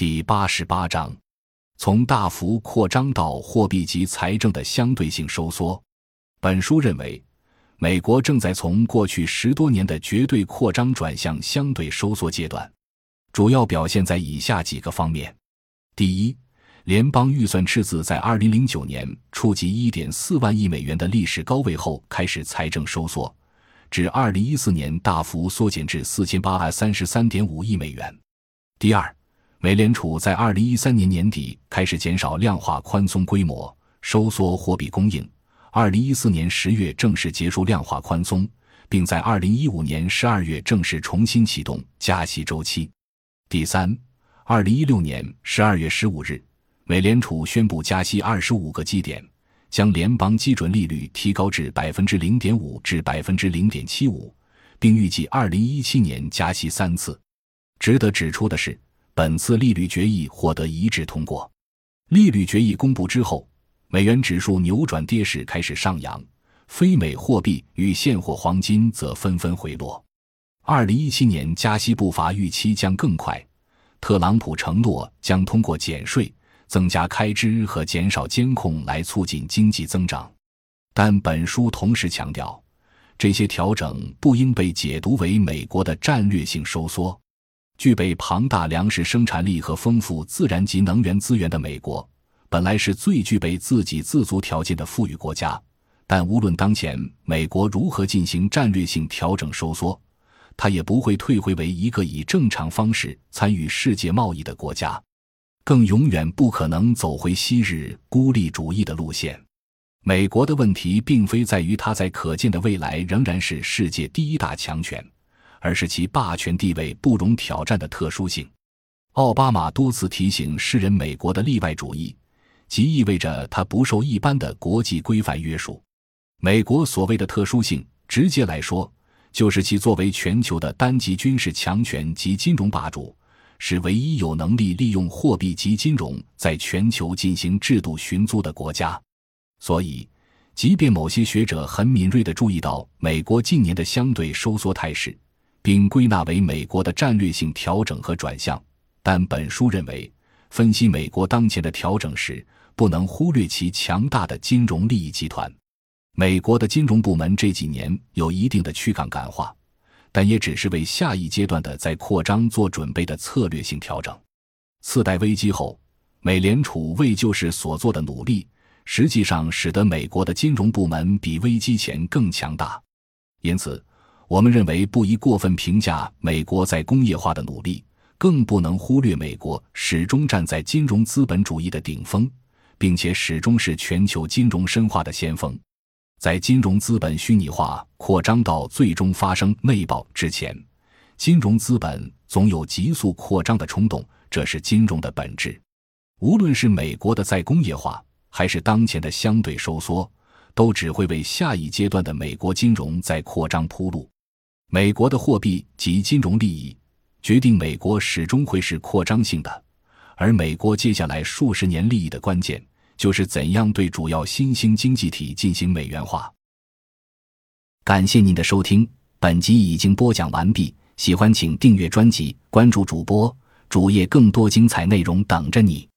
第八十八章：从大幅扩张到货币及财政的相对性收缩。本书认为，美国正在从过去十多年的绝对扩张转向相对收缩阶段，主要表现在以下几个方面：第一，联邦预算赤字在二零零九年触及一点四万亿美元的历史高位后开始财政收缩。至二零一四年大幅缩减至四千八百三十三点五亿美元。第二，美联储在二零一三年年底开始减少量化宽松规模，收缩货币供应。二零一四年十月正式结束量化宽松，并在二零一五年十二月正式重新启动加息周期。第三，二零一六年十二月十五日，美联储宣布加息二十五个基点。将联邦基准利率提高至百分之零点五至百分之零点七五，并预计二零一七年加息三次。值得指出的是，本次利率决议获得一致通过。利率决议公布之后，美元指数扭转跌势开始上扬，非美货币与现货黄金则纷纷回落。二零一七年加息步伐预期将更快。特朗普承诺将通过减税。增加开支和减少监控来促进经济增长，但本书同时强调，这些调整不应被解读为美国的战略性收缩。具备庞大粮食生产力和丰富自然及能源资源的美国，本来是最具备自给自足条件的富裕国家。但无论当前美国如何进行战略性调整收缩，它也不会退回为一个以正常方式参与世界贸易的国家。更永远不可能走回昔日孤立主义的路线。美国的问题并非在于它在可见的未来仍然是世界第一大强权，而是其霸权地位不容挑战的特殊性。奥巴马多次提醒世人，美国的例外主义，即意味着它不受一般的国际规范约束。美国所谓的特殊性，直接来说，就是其作为全球的单极军事强权及金融霸主。是唯一有能力利用货币及金融在全球进行制度寻租的国家，所以，即便某些学者很敏锐地注意到美国近年的相对收缩态势，并归纳为美国的战略性调整和转向，但本书认为，分析美国当前的调整时，不能忽略其强大的金融利益集团。美国的金融部门这几年有一定的去杠杆化。但也只是为下一阶段的在扩张做准备的策略性调整。次贷危机后，美联储为救市所做的努力，实际上使得美国的金融部门比危机前更强大。因此，我们认为不宜过分评价美国在工业化的努力，更不能忽略美国始终站在金融资本主义的顶峰，并且始终是全球金融深化的先锋。在金融资本虚拟化扩张到最终发生内爆之前，金融资本总有急速扩张的冲动，这是金融的本质。无论是美国的再工业化，还是当前的相对收缩，都只会为下一阶段的美国金融在扩张铺路。美国的货币及金融利益决定美国始终会是扩张性的，而美国接下来数十年利益的关键。就是怎样对主要新兴经济体进行美元化。感谢您的收听，本集已经播讲完毕。喜欢请订阅专辑，关注主播主页，更多精彩内容等着你。